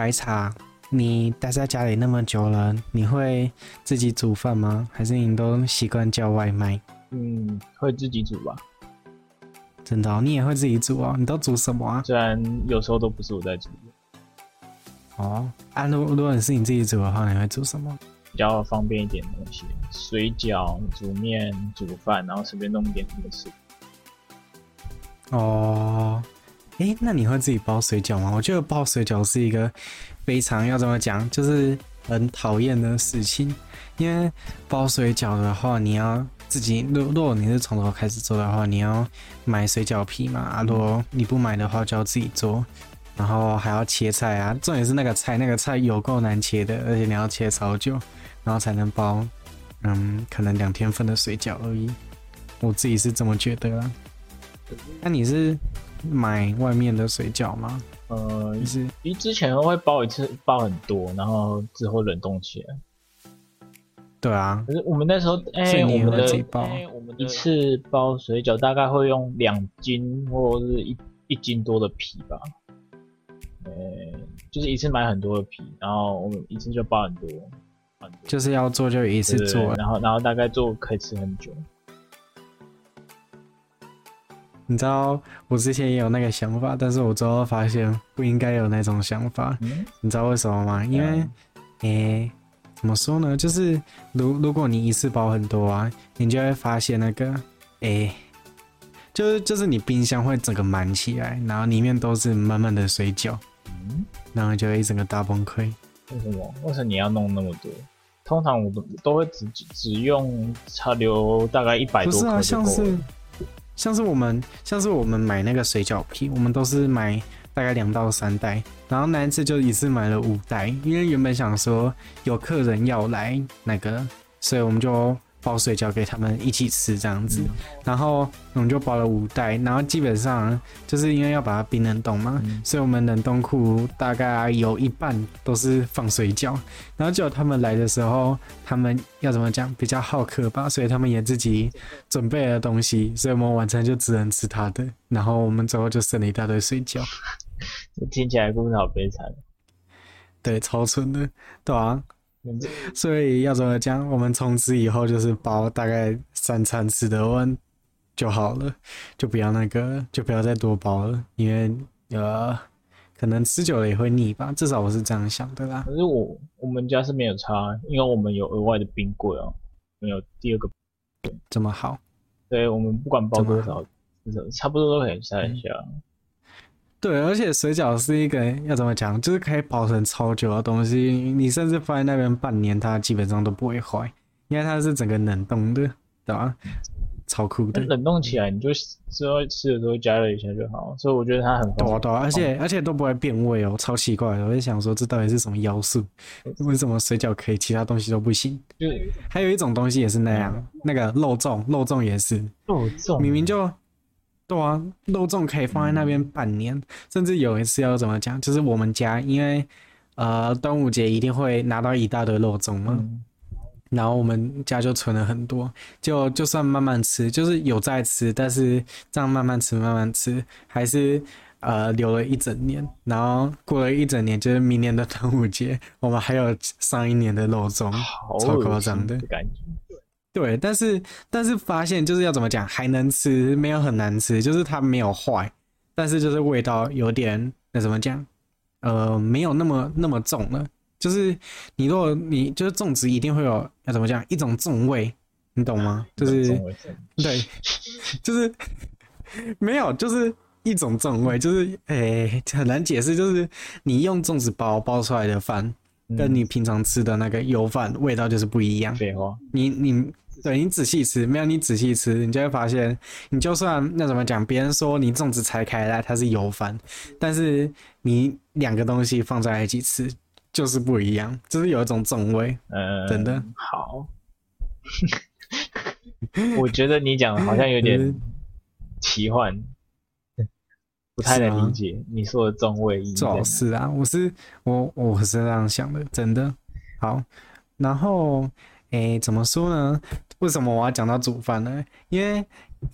白茶，你待在家里那么久了，你会自己煮饭吗？还是你都习惯叫外卖？嗯，会自己煮吧。真的、哦，你也会自己煮啊、哦？你都煮什么啊？虽然有时候都不是我在煮。哦，啊，如如果是你自己煮的话，你会煮什么？比较方便一点的东西，水饺、煮面、煮饭，然后随便弄一点什么吃。哦，哎、那你会自己包水饺吗？我觉得包水饺是一个非常要怎么讲，就是很讨厌的事情。因为包水饺的话，你要自己，如果你是从头开始做的话，你要买水饺皮嘛。啊，如果你不买的话，就要自己做。然后还要切菜啊，重点是那个菜，那个菜有够难切的，而且你要切超久，然后才能包，嗯，可能两天份的水饺而已。我自己是这么觉得啦。那你是买外面的水饺吗？呃，是，因为之前会包一次，包很多，然后之后冷冻起来。对啊。可是我们那时候，哎、欸，我们的，哎，我们一次包水饺大概会用两斤或者是一一斤多的皮吧。呃，就是一次买很多的皮，然后我们一次就包很多，很多，就是要做就一次做，然后然后大概做可以吃很久。你知道我之前也有那个想法，但是我最后发现不应该有那种想法。嗯、你知道为什么吗？因为，诶、怎么说呢？就是如如果你一次包很多啊，你就会发现那个，诶、欸。就是就是你冰箱会整个满起来，然后里面都是满满的水饺，嗯，然后就会一整个大崩溃。为什么？为什么你要弄那么多？通常我都都会只只用差留大概一百多颗。不是啊，像是像是我们像是我们买那个水饺皮，我们都是买大概两到三袋，然后那一次就一次买了五袋，因为原本想说有客人要来那个，所以我们就。包水饺给他们一起吃这样子，然后我们就包了五袋，然后基本上就是因为要把它冰冷冻嘛，所以我们冷冻库大概有一半都是放水饺，然后结果他们来的时候，他们要怎么讲，比较好客吧，所以他们也自己准备了东西，所以我们晚餐就只能吃他的，然后我们最后就剩了一大堆水饺。听起来故事好悲惨。对，超蠢的，对啊。所以要怎么讲？我们从此以后就是包大概三餐吃得完就好了，就不要那个，就不要再多包了，因为呃，可能吃久了也会腻吧。至少我是这样想的啦。可是我我们家是没有差，因为我们有额外的冰柜哦，没有第二个。这么好？对，我们不管包多少，差不多都可以塞一下。嗯对，而且水饺是一个要怎么讲，就是可以保存超久的东西。你甚至放在那边半年，它基本上都不会坏，因为它是整个冷冻的，对吧？超酷的。冷冻起来，你就之后吃的时候加热一下就好。所以我觉得它很对对，而且而且都不会变味哦，超奇怪的。我就想说，这到底是什么妖术？为什么水饺可以，其他东西都不行？就还有一种东西也是那样，那个肉粽，肉粽也是。肉粽明明就。对啊，肉粽可以放在那边半年，嗯，甚至有一次要怎么讲，就是我们家因为呃端午节一定会拿到一大堆肉粽嘛，嗯，然后我们家就存了很多，就就算慢慢吃，就是有在吃，但是这样慢慢吃慢慢吃，还是呃留了一整年，然后过了一整年，就是明年的端午节，我们还有上一年的肉粽，超夸张的感觉。对，但是但是发现就是要怎么讲，还能吃，没有很难吃，就是它没有坏，但是就是味道有点那怎么讲，呃，没有那么那么重了。就是你如果你就是粽子一定会有要怎么讲一种粽味，你懂吗？就是 对，就是 没有，就是一种粽味，就是诶、欸、很难解释，就是你用粽子包包出来的饭，跟你平常吃的那个油饭味道就是不一样。废话，你你。对，你仔细吃，没有你仔细吃，你就会发现，你就算那怎么讲，别人说你粽子拆开来它是油饭，但是你两个东西放在一起吃就是不一样，就是有一种粽味。嗯，真的好。我觉得你讲的好像有点奇幻，不太能理解你说的中位意思。主要是啊，我是我我是这样想的，真的好。然后。诶，怎么说呢？为什么我要讲到煮饭呢？因为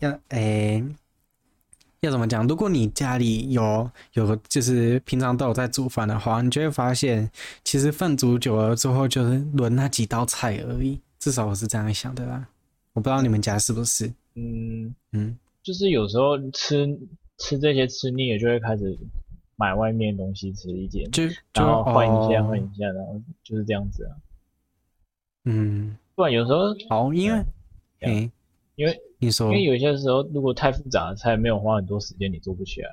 要诶，要怎么讲？如果你家里有有个，就是平常都有在煮饭的话，你就会发现，其实饭煮久了之后，就是轮那几道菜而已。至少我是这样想的啦。我不知道你们家是不是？嗯嗯，就是有时候吃吃这些吃腻了，就会开始买外面东西吃一点，就，就然后换一下换、哦、一下，然后就是这样子啊。嗯，不然有时候好，因为嗯，因为。你说，因为有些时候，如果太复杂的菜没有花很多时间，你做不起来。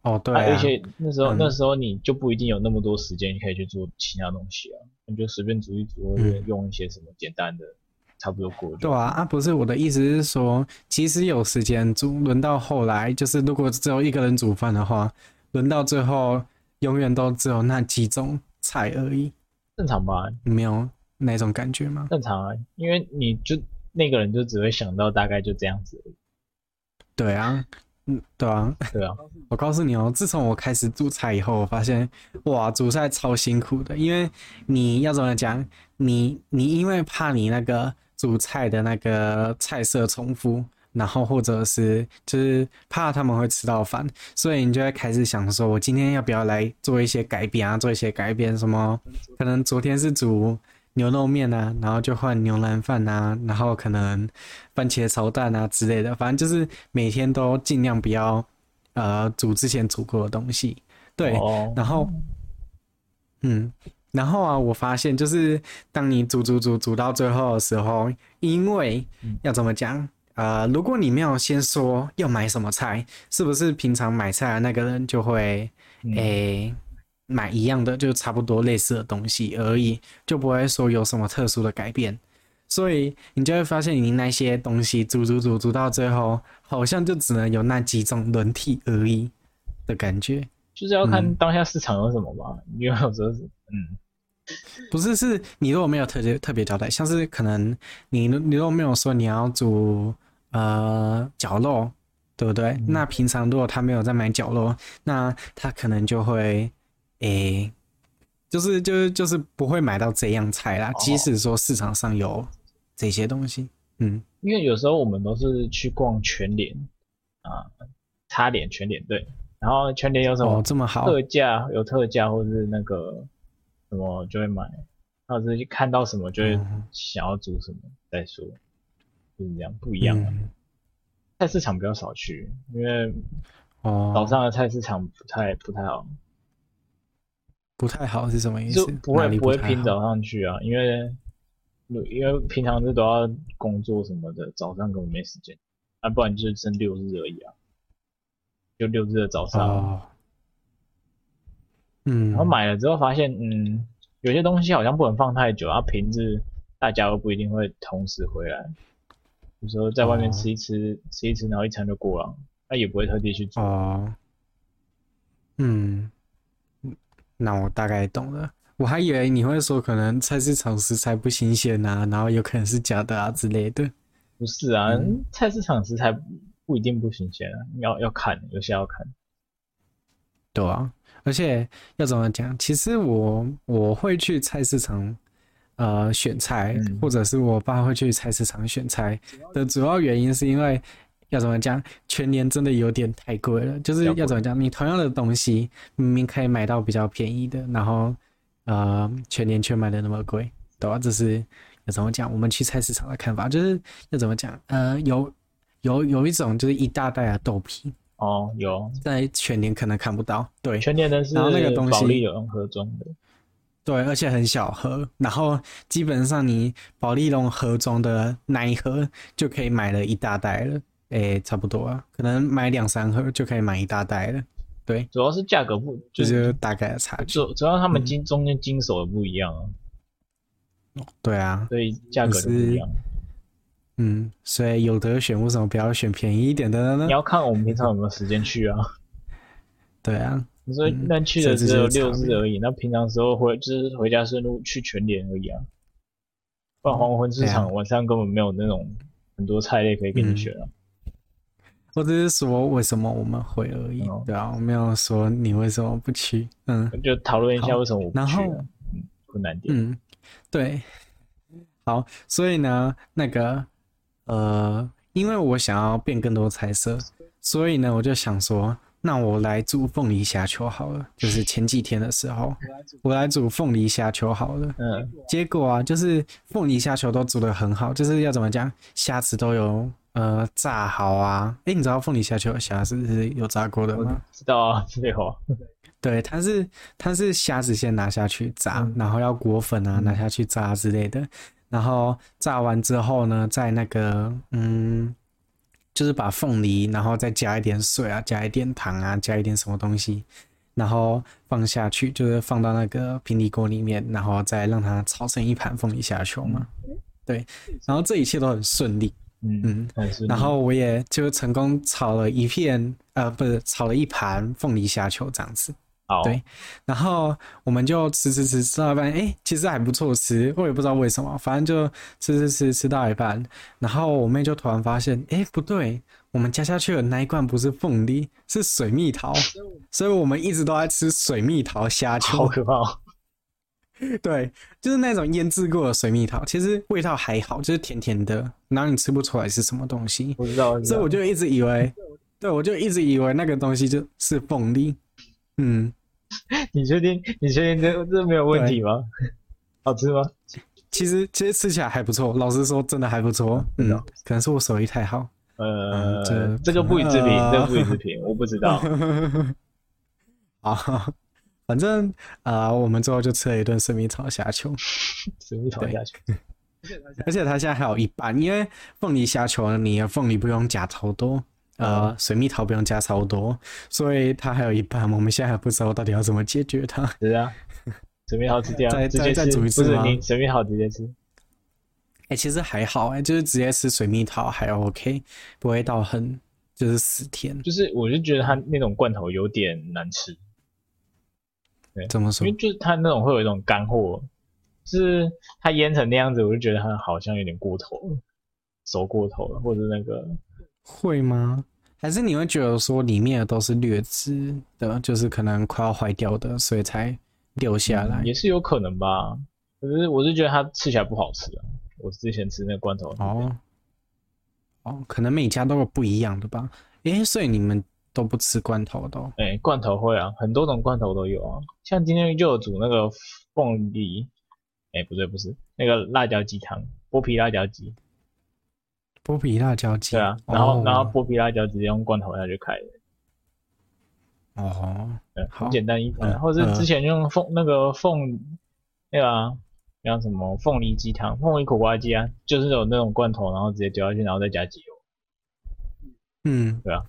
哦，对啊。而且那时候，那时候你就不一定有那么多时间，你可以去做其他东西啊。你就随便煮一煮，或者用一些什么简单的，差不多过。对啊，啊，不是我的意思是说，其实有时间煮，轮到后来，就是如果只有一个人煮饭的话，轮到最后，永远都只有那几种菜而已。正常吧？没有那种感觉吗？正常啊，因为你就。那个人就只会想到大概就这样子。对啊，嗯，对啊，对啊。我告诉你哦，自从我开始煮菜以后，我发现哇，煮菜超辛苦的。因为你要怎么讲？你你因为怕你那个煮菜的那个菜色重复，然后或者是就是怕他们会吃到饭，所以你就会开始想说，我今天要不要来做一些改变啊？做一些改变，什么可能昨天是煮。牛肉面啊，然后就换牛腩饭啊，然后可能番茄炒蛋啊之类的，反正就是每天都尽量不要呃煮之前煮过的东西。对，oh. 然后嗯，然后啊，我发现就是当你煮煮煮煮到最后的时候，因为要怎么讲？呃，如果你没有先说要买什么菜，是不是平常买菜的那个人就会诶？买一样的就差不多类似的东西而已，就不会说有什么特殊的改变，所以你就会发现你那些东西煮煮煮煮到最后，好像就只能有那几种轮替而已的感觉。就是要看当下市场有什么吧，因为有时候是嗯，不是，是你如果没有特别特别交代，像是可能你你如果没有说你要煮呃绞肉，对不对？嗯、那平常如果他没有在买绞肉，那他可能就会。诶、欸，就是就是就是不会买到这样菜啦。即使说市场上有这些东西，嗯，因为有时候我们都是去逛全联啊，擦脸全联对，然后全联有什么这么好特价，有特价或是那个什么就会买，或者是看到什么就会想要煮什么再说，就是这样不一样的。菜市场比较少去，因为哦早上的菜市场不太不太好。不太好是什么意思？就不会不，不会拼早上去啊，因为因为平常是都要工作什么的，早上根本没时间。啊，不然就是剩六日而已啊，就六日的早上。哦、嗯。然后买了之后发现，嗯，有些东西好像不能放太久啊，瓶子大家都不一定会同时回来。有时候在外面吃一吃，哦、吃一吃，然后一餐就过了，那也不会特地去做。哦。嗯。那我大概懂了，我还以为你会说可能菜市场食材不新鲜啊，然后有可能是假的啊之类的。不是啊，嗯、菜市场食材不一定不新鲜啊，要要看，有些要看。对啊，而且要怎么讲？其实我我会去菜市场呃选菜，嗯、或者是我爸会去菜市场选菜的主要原因是因为。要怎么讲？全年真的有点太贵了。就是要怎么讲？你同样的东西明明可以买到比较便宜的，然后呃，全年却卖的那么贵，对吧？这是要怎么讲？我们去菜市场的看法就是要怎么讲？呃，有有有一种就是一大袋的豆皮哦，有在全年可能看不到。对，全年的是然后那个东西的，对，而且很小盒，然后基本上你保利龙盒装的那一盒就可以买了一大袋了。诶、欸，差不多啊，可能买两三盒就可以买一大袋了。对，主要是价格不，就是、就是大概的差距。主主要他们经中间经手的不一样啊。嗯、对啊，所以价格不一样。嗯，所以有得选，为什么不要选便宜一点的呢？你要看我们平常有没有时间去啊。对啊，你说那去的只有六日而已，那平常时候回就是回家顺路去全联而已啊。不然黄昏市场晚上根本没有那种很多菜类可以给你选啊。嗯我只是说为什么我们会而已，嗯、对啊，我没有说你为什么不去，嗯，就讨论一下为什么我不去，然后嗯，困难点，嗯，对，好，所以呢，那个呃，因为我想要变更多彩色，所以呢，我就想说，那我来煮凤梨虾球好了。就是前几天的时候，我来煮凤梨虾球好了。嗯，结果啊，就是凤梨虾球都煮的很好，就是要怎么讲，虾子都有呃炸好啊。哎、欸，你知道凤梨虾球虾子是有炸过的吗？知道啊，没有。对，它是它是虾子先拿下去炸，嗯、然后要裹粉啊，拿下去炸之类的。然后炸完之后呢，在那个嗯。就是把凤梨，然后再加一点水啊，加一点糖啊，加一点什么东西，然后放下去，就是放到那个平底锅里面，然后再让它炒成一盘凤梨虾球嘛。对，然后这一切都很顺利，嗯嗯，然后我也就成功炒了一片，呃，不是炒了一盘凤梨虾球这样子。好，对，然后我们就吃吃吃吃到一半，哎，其实还不错吃，我也不知道为什么，反正就吃吃吃吃到一半，然后我妹就突然发现，哎，不对，我们加下去的那一罐不是凤梨，是水蜜桃，所以我们一直都在吃水蜜桃虾球，好可怕哦。对，就是那种腌制过的水蜜桃，其实味道还好，就是甜甜的，然后你吃不出来是什么东西，我知道，所以我就一直以为，对，我就一直以为那个东西就是凤梨。嗯，你确定？你确定这这没有问题吗？好吃吗？其实其实吃起来还不错，老实说真的还不错。嗯，可能是我手艺太好。呃，嗯、这这个不予置评，这个不予置评，我不知道。啊，反正啊、呃，我们最后就吃了一顿生米炒虾球。生米炒虾球，而且它现在还有一半，因为凤梨虾球，你的凤梨不用加超多。呃，水蜜桃不用加超多，所以它还有一半。我们现在还不知道到底要怎么解决它。是啊，水蜜桃直接再直接再煮一次吗？水蜜桃直接吃。哎、欸，其实还好哎、欸，就是直接吃水蜜桃还 OK，不会到很就是死甜。就是我就觉得它那种罐头有点难吃。对，怎么说？因为就是它那种会有一种干货，就是它腌成那样子，我就觉得它好像有点过头了，熟过头了，或者那个。会吗？还是你会觉得说里面的都是劣质的，就是可能快要坏掉的，所以才留下来？嗯，也是有可能吧。可是我是觉得它吃起来不好吃啊。我之前吃那个罐头哦哦，可能每家都有不一样的吧。诶，所以你们都不吃罐头的？诶，罐头会啊，很多种罐头都有啊。像今天就有煮那个凤梨，诶，不对，不是那个辣椒鸡汤，剥皮辣椒鸡。剥皮辣椒鸡，对啊，然后、哦、然后剥皮辣椒直接用罐头下去开的，哦，对，很简单一款，嗯、或者是之前用凤、嗯、那个凤那个啊，像什么凤梨鸡汤、凤梨苦瓜鸡啊，就是有那种罐头，然后直接丢下去，然后再加鸡油，嗯，对啊，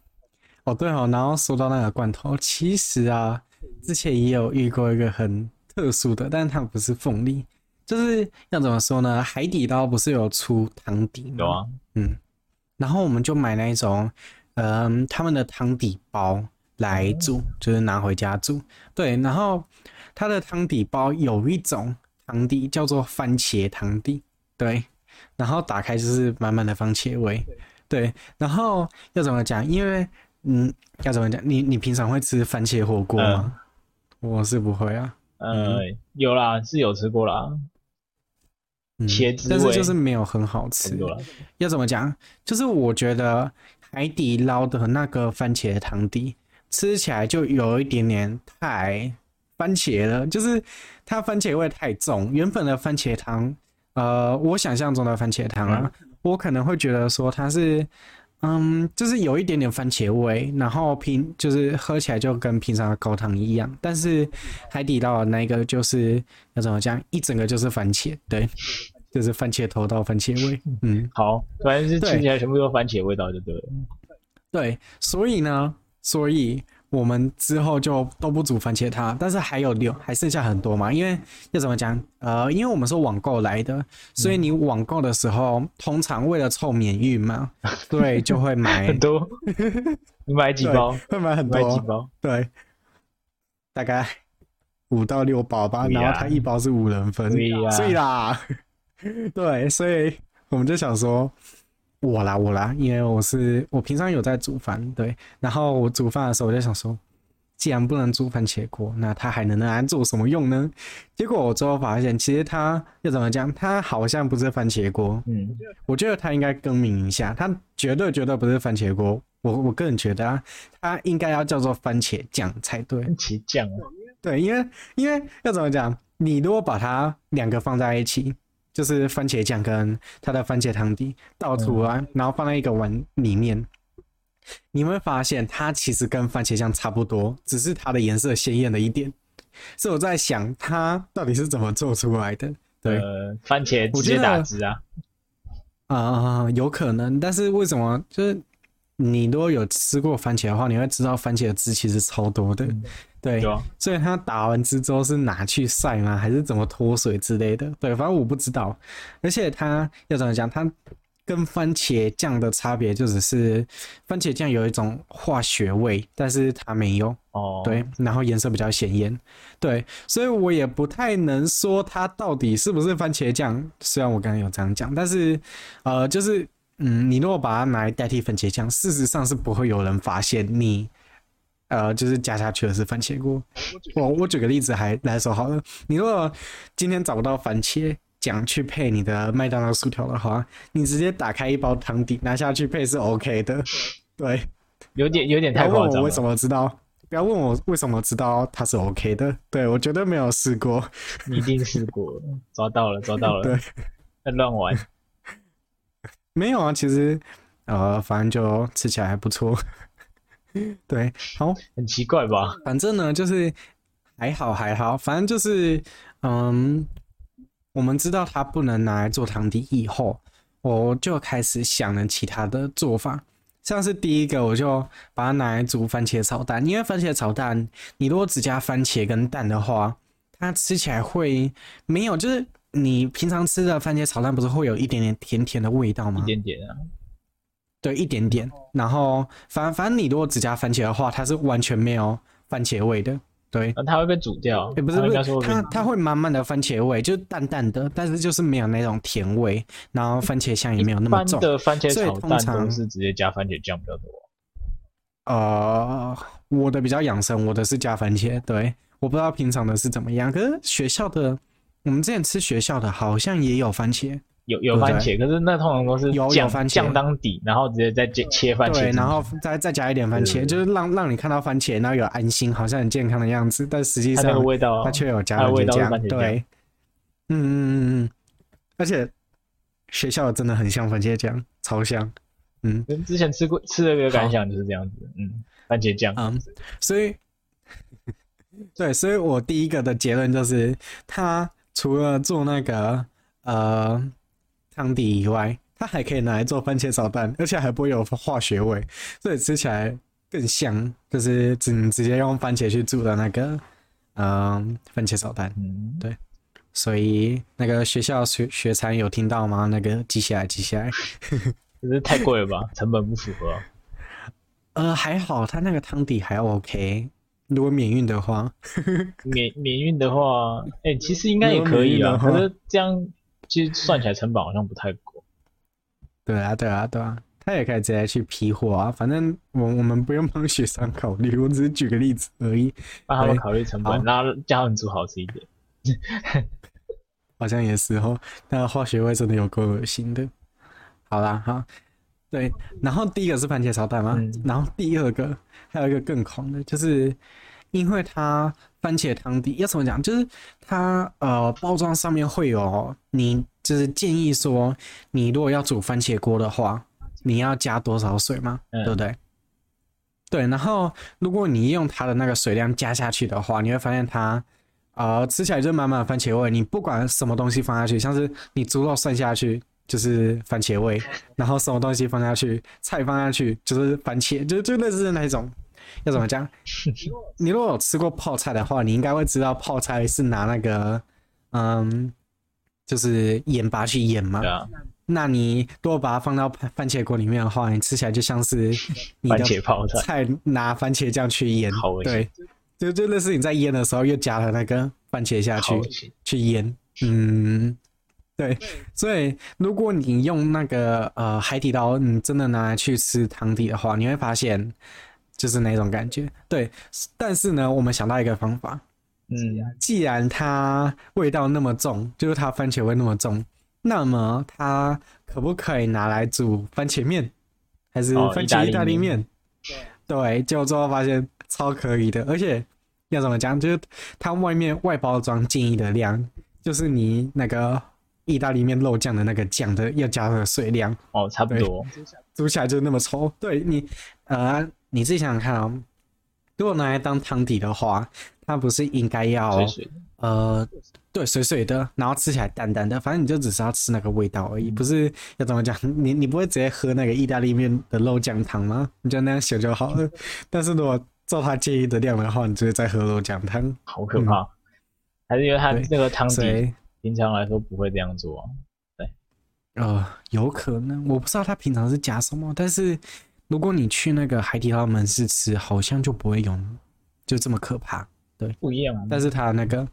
哦对哦，然后说到那个罐头，其实啊，之前也有遇过一个很特殊的，但是它不是凤梨。就是要怎么说呢？海底捞不是有出汤底吗？有啊，嗯，然后我们就买那一种，嗯、呃，他们的汤底包来煮，就是拿回家煮。对，然后它的汤底包有一种汤底叫做番茄汤底，对，然后打开就是满满的番茄味，对，然后要怎么讲？因为，嗯，要怎么讲？你你平常会吃番茄火锅吗？嗯、我是不会啊，呃，嗯、有啦，是有吃过啦。嗯，但是就是没有很好吃。要怎么讲？就是我觉得海底捞的那个番茄汤底吃起来就有一点点太番茄了，就是它番茄味太重。原本的番茄汤，呃，我想象中的番茄汤啊，嗯、我可能会觉得说它是，嗯，就是有一点点番茄味，然后平就是喝起来就跟平常的高汤一样。但是海底捞的那个就是要怎么讲？一整个就是番茄，对。就是番茄头到番茄味，嗯，好，反正是吃起来全部都番茄味道就对了。对，所以呢，所以我们之后就都不煮番茄汤，但是还有留，还剩下很多嘛。因为要怎么讲？呃，因为我们是网购来的，所以你网购的时候，嗯、通常为了凑免运嘛，对，就会买很多。你 买几包？会买很多。买几包？对，大概五到六包吧。啊、然后它一包是五人份，所以啦。对，所以我们就想说，我啦我啦，因为我是我平常有在煮饭，对，然后我煮饭的时候我就想说，既然不能煮番茄锅，那它还能拿来做什么用呢？结果我最后发现，其实它要怎么讲，它好像不是番茄锅，嗯，我觉得它应该更名一下，它绝对绝对不是番茄锅，我我个人觉得啊，它应该要叫做番茄酱才对。番茄酱啊，对，因为因为要怎么讲？你如果把它两个放在一起，就是番茄酱跟它的番茄汤底倒出来，嗯、然后放在一个碗里面，你会发现它其实跟番茄酱差不多，只是它的颜色鲜艳了一点。所以我在想，它到底是怎么做出来的？对，呃、番茄直接打汁啊。啊、呃，有可能，但是为什么？就是你如果有吃过番茄的话，你会知道番茄的汁其实超多的，嗯、对。啊、所以他打完汁之后是拿去晒吗？还是怎么脱水之类的？对，反正我不知道。而且它要怎么讲？它。跟番茄酱的差别就只是番茄酱有一种化学味，但是它没有哦。对，然后颜色比较显艳，对，所以我也不太能说它到底是不是番茄酱。虽然我刚刚有这样讲，但是呃，就是嗯，你如果把它拿来代替番茄酱，事实上是不会有人发现你呃，就是加下去的是番茄锅。我我举个例子还来说好了，你如果今天找不到番茄。酱去配你的麦当劳薯条的话，你直接打开一包汤底拿下去配是 OK 的。对，有点有点太夸张问我为什么知道，不要问我为什么知道它是 OK 的。对，我绝对没有试过。你一定试过，抓到了，抓到了。对，在乱玩。没有啊，其实呃，反正就吃起来还不错。对，好，很奇怪吧？反正呢，就是还好还好，反正就是嗯。我们知道它不能拿来做汤底以后，我就开始想了其他的做法。像是第一个，我就把它拿来煮番茄炒蛋。因为番茄炒蛋，你如果只加番茄跟蛋的话，它吃起来会没有，就是你平常吃的番茄炒蛋不是会有一点点甜甜的味道吗？一点点啊，对，一点点。然后反反正你如果只加番茄的话，它是完全没有番茄味的。对，它会被煮掉。也、欸、不是不是，它它会满满的番茄味，就是淡淡的，但是就是没有那种甜味，然后番茄香也没有那么重。的番茄炒蛋都是直接加番茄酱比较多。呃，我的比较养生，我的是加番茄。对，我不知道平常的是怎么样，可是学校的，我们之前吃学校的好像也有番茄。有有番茄，可是那通常都是有有番茄酱当底，然后直接再切切番茄。对，然后再再加一点番茄，就是让让你看到番茄，然后有安心，好像很健康的样子，但实际上味道它却有加番茄酱。对，嗯嗯嗯嗯，而且学校真的很像番茄酱，超像。嗯，之前吃过吃的一个感想就是这样子。嗯，番茄酱。嗯，所以对，所以我第一个的结论就是，他除了做那个呃。汤底以外，它还可以拿来做番茄炒蛋，而且还不会有化学味，所以吃起来更香。就是直直接用番茄去煮的那个，嗯、呃，番茄炒蛋。嗯，对。所以那个学校学学餐有听到吗？那个记下来，记下来。可是太贵了吧？成本不符合。呃，还好，它那个汤底还 OK。如果免运的话，免免运的话，哎、欸，其实应该也可以啊。可是这样。其实算起来成本好像不太够。对啊，对啊，对啊，他也可以直接去批货啊。反正我我们不用帮学生考虑，我只是举个例子而已，帮他们考虑成本，然后叫他们煮好吃一点。好像也是哦，那化学味真的有够恶心的。好啦，好，对，然后第一个是番茄炒蛋嘛，嗯、然后第二个还有一个更狂的，就是因为它。番茄汤底要怎么讲？就是它呃，包装上面会有你，就是建议说，你如果要煮番茄锅的话，你要加多少水嘛，嗯、对不对？对，然后如果你用它的那个水量加下去的话，你会发现它呃吃起来就满满的番茄味。你不管什么东西放下去，像是你猪肉涮下去就是番茄味，然后什么东西放下去，菜放下去就是番茄，就就类似那一种。要怎么讲？你如果有吃过泡菜的话，你应该会知道泡菜是拿那个，嗯，就是盐巴去腌嘛。啊、那你如果把它放到番茄锅里面的话，你吃起来就像是你的菜拿番茄酱去腌。对，就就类似你在腌的时候又加了那个番茄下去去腌。嗯，对。所以如果你用那个呃海底捞，你真的拿来去吃汤底的话，你会发现。就是那种感觉，对。但是呢，我们想到一个方法，嗯，既然它味道那么重，就是它番茄味那么重，那么它可不可以拿来煮番茄面，还是番茄意大利面？对，结果最后发现超可以的，而且要怎么讲，就是它外面外包装建议的量，就是你那个意大利面肉酱的那个酱的要加的水量哦，差不多，煮起来就那么稠。对你，呃，你自己想想看啊、哦，如果拿来当汤底的话，它不是应该要水水呃。对，水水的，然后吃起来淡淡的，反正你就只是要吃那个味道而已，不是要怎么讲？你你不会直接喝那个意大利面的肉酱汤吗？你就那样想就好了。但是如果照他建议的量的话，你就会再喝肉酱汤，好可怕！嗯、还是因为他那个汤底平常来说不会这样做、啊？对，呃，有可能，我不知道他平常是加什么，但是如果你去那个海底捞门市吃，好像就不会有，就这么可怕。对，不一样。但是他那个。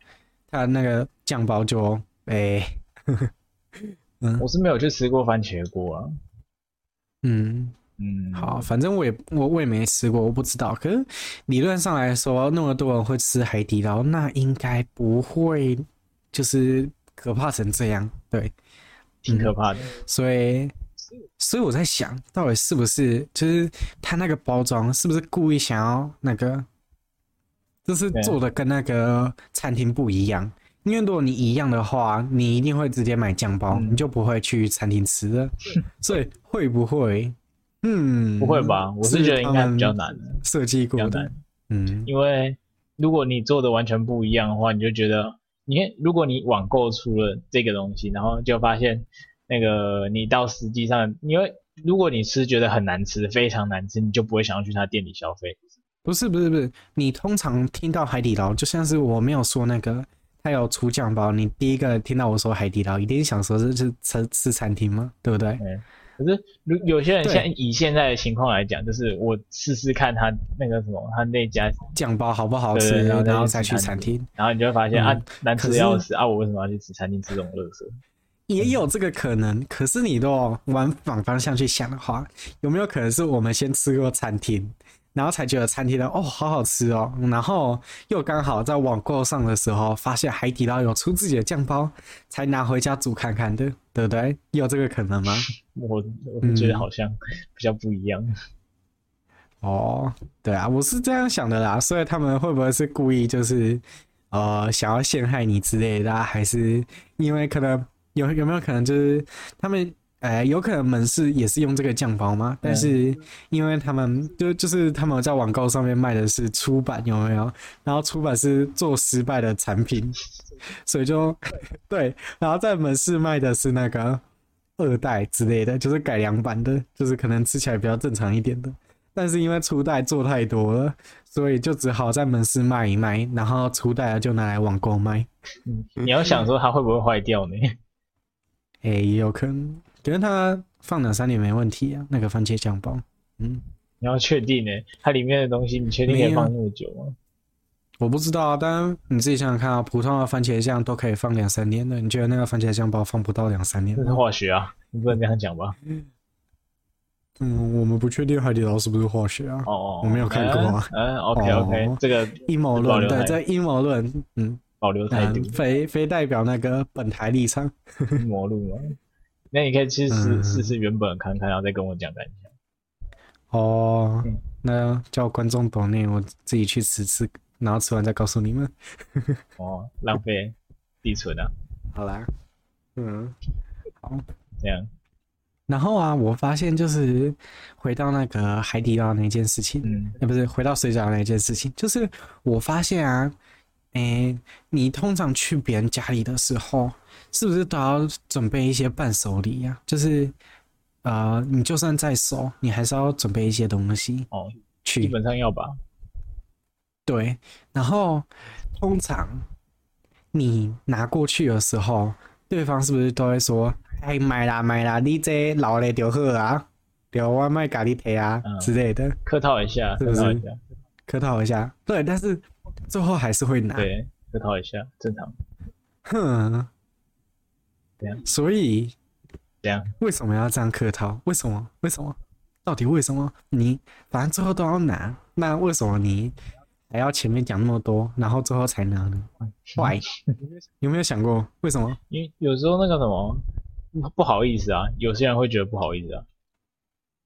他那个酱包就哎，嗯，我是没有去吃过番茄锅啊。嗯嗯，好，反正我也我我也没吃过，我不知道。可是理论上来说，那么多人会吃海底捞，那应该不会就是可怕成这样，对，挺可怕的。嗯、所以所以我在想，到底是不是就是他那个包装是不是故意想要那个？就是做的跟那个餐厅不一样，因为如果你一样的话，你一定会直接买酱包，你就不会去餐厅吃了。所以会不会？嗯，不会吧？我是觉得应该比较难设计过的。嗯，因为如果你做的完全不一样的话，你就觉得，你看，如果你网购出了这个东西，然后就发现那个你到实际上，因为如果你吃觉得很难吃，非常难吃，你就不会想要去他店里消费。不是不是不是，你通常听到海底捞，就像是我没有说那个，他有出酱包，你第一个听到我说海底捞，一定想说这是吃吃餐厅吗？对不对？嗯。可是，如有些人现以现在的情况来讲，就是我试试看他那个什么，他那家酱包好不好吃，然后然后再去餐厅，然后你就会发现、嗯、啊，难吃要死啊！我为什么要去吃餐厅吃这种垃圾？也有这个可能，可是你都往反方向去想的话，有没有可能是我们先吃过餐厅？然后才觉得餐厅的哦好好吃哦，然后又刚好在网购上的时候发现海底捞有出自己的酱包，才拿回家煮看看的，对不对？有这个可能吗？我我觉得好像比较不一样。哦，对啊，我是这样想的啦。所以他们会不会是故意就是呃想要陷害你之类的，还是因为可能有有没有可能就是他们？哎，有可能门市也是用这个酱包吗？但是因为他们就就是他们在网购上面卖的是出版，有没有？然后出版是做失败的产品，所以就对。然后在门市卖的是那个二代之类的，就是改良版的，就是可能吃起来比较正常一点的。但是因为初代做太多了，所以就只好在门市卖一卖，然后初代就拿来网购卖。嗯，你要想说它会不会坏掉呢？哎，也有可能。觉得它放两三年没问题啊，那个番茄酱包，嗯，你要确定呢？它里面的东西你确定可以放那么久吗？我不知道啊，但你自己想想看啊，普通的番茄酱都可以放两三年的，你觉得那个番茄酱包放不到两三年？这是化学啊，你不能这样讲吧？嗯，我们不确定海底捞是不是化学啊？哦，我没有看过啊。嗯，OK OK，这个阴谋论，对，这阴谋论，嗯，保留态度，非非代表那个本台立场。阴谋论啊。那你可以去试试试原本看看，然后再跟我讲感想。哦，嗯、那叫观众懂内，我自己去吃吃，然后吃完再告诉你们。哦，浪费地存啊！好啦，嗯，好，这样。然后啊，我发现就是回到那个海底捞那件事情，嗯，那不是回到水饺那件事情，就是我发现啊，哎、欸，你通常去别人家里的时候。是不是都要准备一些伴手礼呀？就是，呃，你就算再熟，你还是要准备一些东西哦。去，基本上要吧。对，然后通常你拿过去的时候，对方是不是都会说：“哎，买啦买啦，你这老了就好啊，留外卖咖喱贴啊之类的。”客套一下，是不是？客套一下，对，但是最后还是会拿。对，客套一下，正常。哼。所以，这样为什么要这样客套？为什么？为什么？到底为什么？你反正最后都要拿，那为什么你还要前面讲那么多，然后最后才拿呢？Why？有没有想过为什么？因为有时候那个什么不好意思啊，有些人会觉得不好意思啊。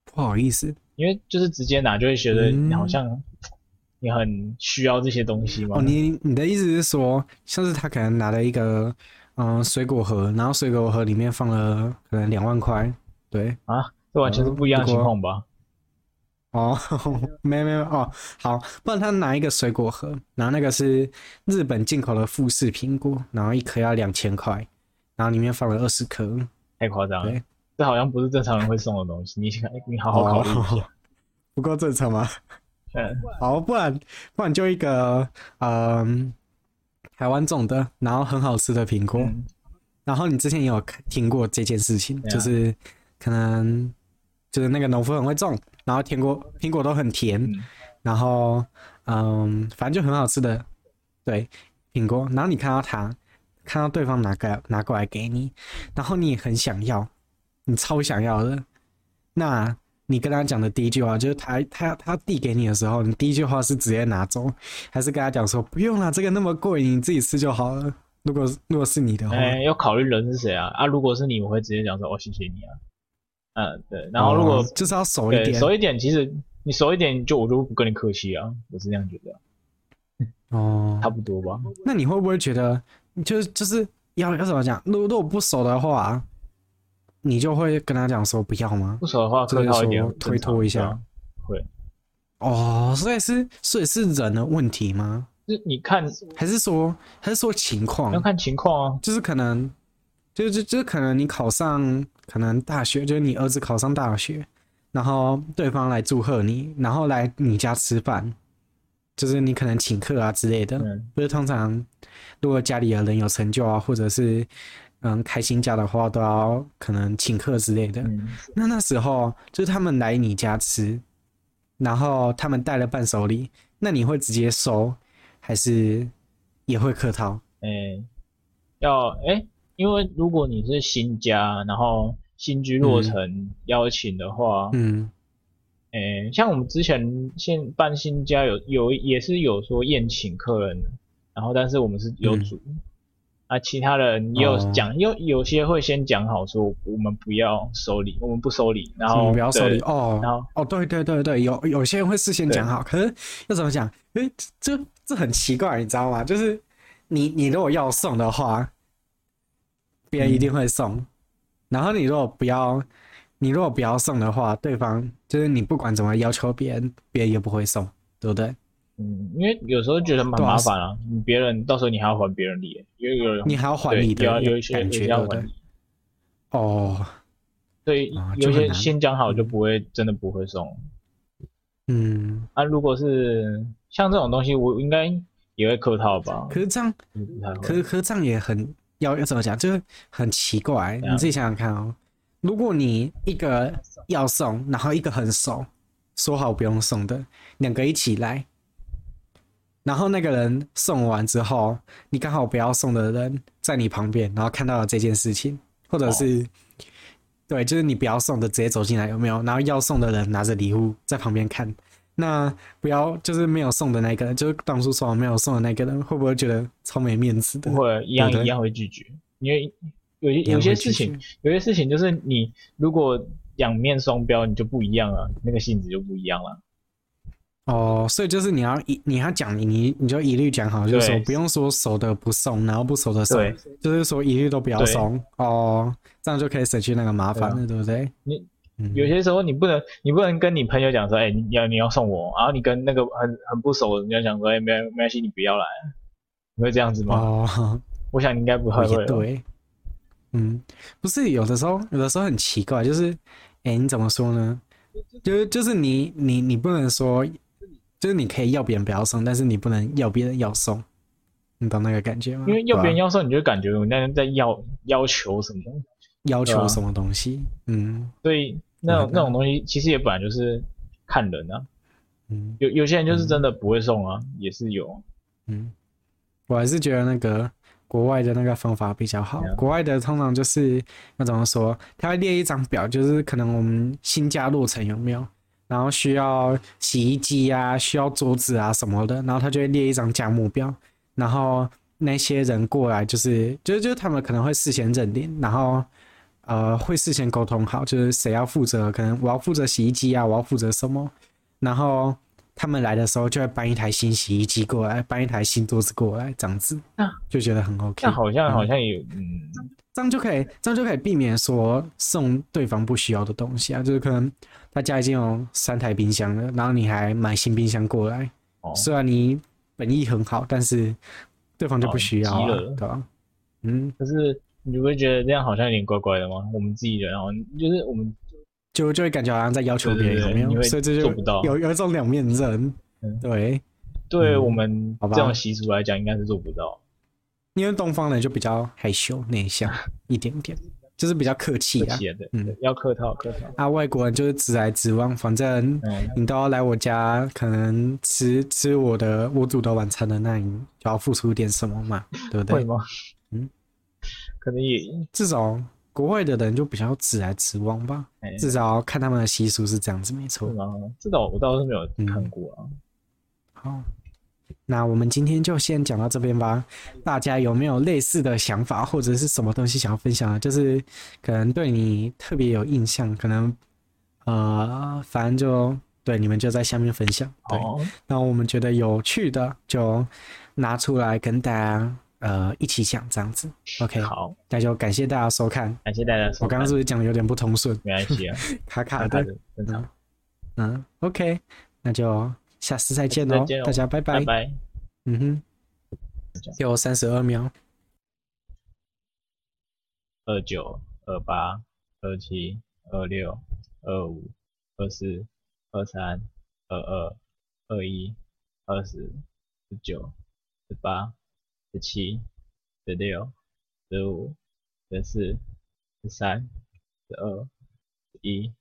不好意思，因为就是直接拿就会觉得你好像你很需要这些东西吗。哦，你你的意思是说，像是他可能拿了一个嗯水果盒，然后水果盒里面放了可能两万块，对啊，这完全是不一样的情况吧？哦，没有没有哦，好，不然他拿一个水果盒，然后那个是日本进口的富士苹果，然后一颗要两千块，然后里面放了二十颗，太夸张了。这好像不是正常人会送的东西，你看，你好好考虑一下，哦、不够正常吗？嗯，好，不然不然就一个嗯台湾种的，然后很好吃的苹果，嗯、然后你之前也有听过这件事情，嗯、就是可能就是那个农夫很会种，然后苹果苹果都很甜，嗯、然后嗯反正就很好吃的，对苹果，然后你看到他看到对方拿个拿过来给你，然后你也很想要。你超想要的，那你跟他讲的第一句话就是他他他递给你的时候，你第一句话是直接拿走，还是跟他讲说不用了，这个那么贵，你自己吃就好了？如果如果是你的话，哎、欸，要考虑人是谁啊？啊，如果是你，我会直接讲说哦，谢谢你啊。嗯，对。然后如果、哦、就是要熟一点，熟一点，其实你熟一点，就我就不跟你客气啊，我是这样觉得。哦，差不多吧。那你会不会觉得，就是就是要要怎么讲？如果如果不熟的话？你就会跟他讲说不要吗？不熟的话，客套一点，推脱一下。会。哦，所以是所以是人的问题吗？就你看，还是说还是说情况？要看情况啊。就是可能，就就就可能你考上可能大学，就是你儿子考上大学，然后对方来祝贺你，然后来你家吃饭，就是你可能请客啊之类的。嗯。不是通常，如果家里的人有成就啊，或者是。嗯，开新家的话都要可能请客之类的。嗯、那那时候就是他们来你家吃，然后他们带了伴手礼，那你会直接收，还是也会客套？哎、欸，要哎、欸，因为如果你是新家，然后新居落成邀请的话，嗯，哎、欸，像我们之前现搬新家有有也是有说宴请客人，然后但是我们是有煮。嗯啊，其他人也有讲，有、哦、有些会先讲好说，我们不要收礼，我们不收礼，然后不要收礼哦，然后哦，对对对对，有有些人会事先讲好，可是要怎么讲？诶，这这很奇怪，你知道吗？就是你你如果要送的话，别人一定会送，嗯、然后你如果不要，你如果不要送的话，对方就是你不管怎么要求别人，别人也不会送，对不对？嗯，因为有时候觉得蛮麻烦啊，你别人到时候你还要还别人礼，因为有人你还要还礼的，有有一些感觉要还礼。哦，所以有些先讲好就不会真的不会送。嗯，啊，如果是像这种东西，我应该也会客套吧？可是这样，可可是这样也很要要怎么讲，就是很奇怪。你自己想想看哦，如果你一个要送，然后一个很熟，说好不用送的，两个一起来。然后那个人送完之后，你刚好不要送的人在你旁边，然后看到了这件事情，或者是，哦、对，就是你不要送的直接走进来有没有？然后要送的人拿着礼物在旁边看，那不要就是没有送的那个人，就是当初说完没有送的那个人，会不会觉得超没面子的？不会，一样一样会拒绝，因为有有些事情，有些事情就是你如果两面双标，你就不一样了，那个性质就不一样了。哦，所以就是你要一你要讲你你你就一律讲好，就是说不用说熟的不送，然后不熟的送，就是说一律都不要送哦，这样就可以省去那个麻烦了，对不对？你有些时候你不能你不能跟你朋友讲说，哎，你要你要送我，然后你跟那个很很不熟的人家讲说，哎，没没关系，你不要来，你会这样子吗？哦，我想你应该不会。对，嗯，不是有的时候有的时候很奇怪，就是哎，你怎么说呢？就是就是你你你不能说。就是你可以要别人不要送，但是你不能要别人要送，你懂那个感觉吗？因为要别人要送，你就感觉有那人在要要求什么，要求什么东西，嗯。所以那种那种东西其实也本来就是看人啊，嗯，有有些人就是真的不会送啊，也是有，嗯。我还是觉得那个国外的那个方法比较好，国外的通常就是那怎么说，他会列一张表，就是可能我们新家落成有没有？然后需要洗衣机啊，需要桌子啊什么的，然后他就会列一张价目表，然后那些人过来就是，就是就是他们可能会事先认定，然后呃会事先沟通好，就是谁要负责，可能我要负责洗衣机啊，我要负责什么，然后他们来的时候就会搬一台新洗衣机过来，搬一台新桌子过来，这样子，就觉得很 OK。那好像好像有嗯。嗯这样就可以，这样就可以避免说送对方不需要的东西啊，就是可能他家已经有三台冰箱了，然后你还买新冰箱过来，哦、虽然你本意很好，但是对方就不需要啊，哦、对吧？嗯，可是你不会觉得这样好像有点怪怪的吗？我们自己人，哦就是我们就就会感觉好像在要求别人，有没有？所以这就做不到，有有一种两面人，嗯、对，对于我们这种习俗来讲，应该是做不到。因为东方人就比较害羞内向一点点，就是比较客气啊，嗯，要客套客套。啊，外国人就是直来直往，反正你都要来我家，可能吃吃我的我煮的晚餐的，那你就要付出点什么嘛，对不对？会吗？嗯，可能也至少国外的人就比较直来直往吧，至少看他们的习俗是这样子，没错。这种我倒是没有看过啊。好。那我们今天就先讲到这边吧。大家有没有类似的想法，或者是什么东西想要分享的？就是可能对你特别有印象，可能呃，反正就对你们就在下面分享。对，那我们觉得有趣的就拿出来跟大家呃一起讲，这样子。OK，好，那就感谢大家收看，感谢大家收看。我刚刚是不是讲的有点不通顺？没关系啊，卡卡的，正常。嗯，OK，那就。下次再见哦，大家拜拜。拜拜。嗯哼，有三十二秒。二九、二八、二七、二六、二五、二四、二三、二二、二一、二十、十九、十八、十七、十六、十五、十四、十三、十二、十一、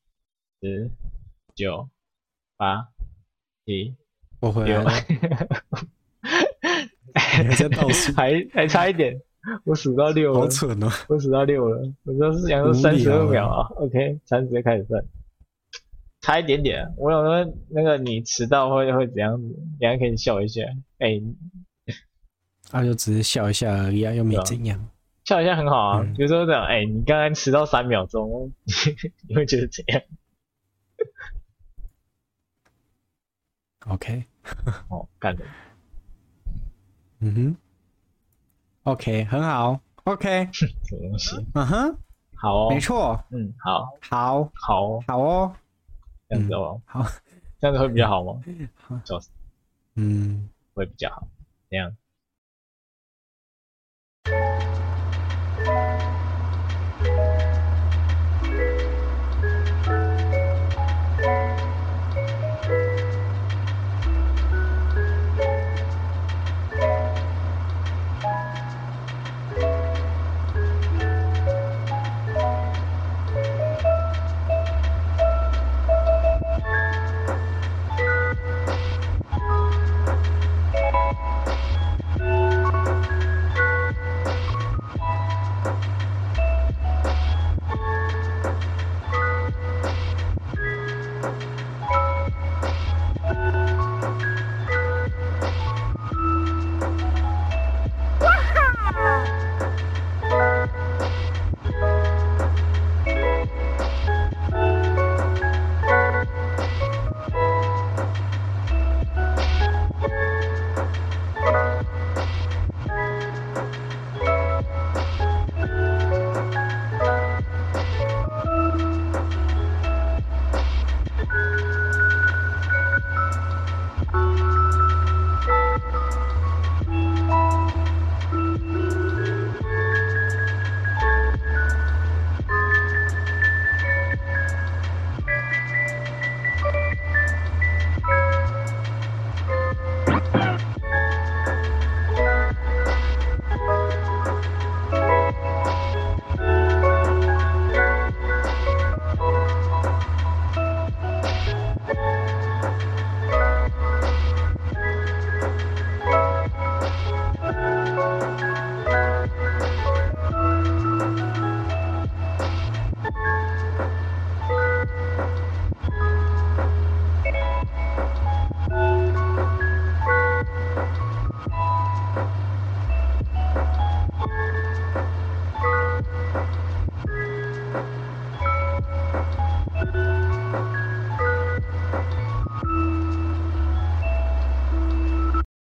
十九、八。七，我回来了，还在倒数，还还差一点，我数到六了，好蠢哦，我数到六了，我说是想说三十二秒啊，OK，三十就开始算，差一点点，我想说那个你迟到会会怎样子，你还可以笑一下，哎、欸，啊就只是笑一下而已啊，又没怎样，笑一下很好啊，比如说这样，哎、欸，你刚刚迟到三秒钟，你会觉得怎样？OK，哦，干的，嗯哼，OK，很好，OK，什么东西？嗯哼，好哦，没错，嗯，好，好，好，好哦，这样子哦，好，这样子会比较好吗？好，嗯，会比较好，这样。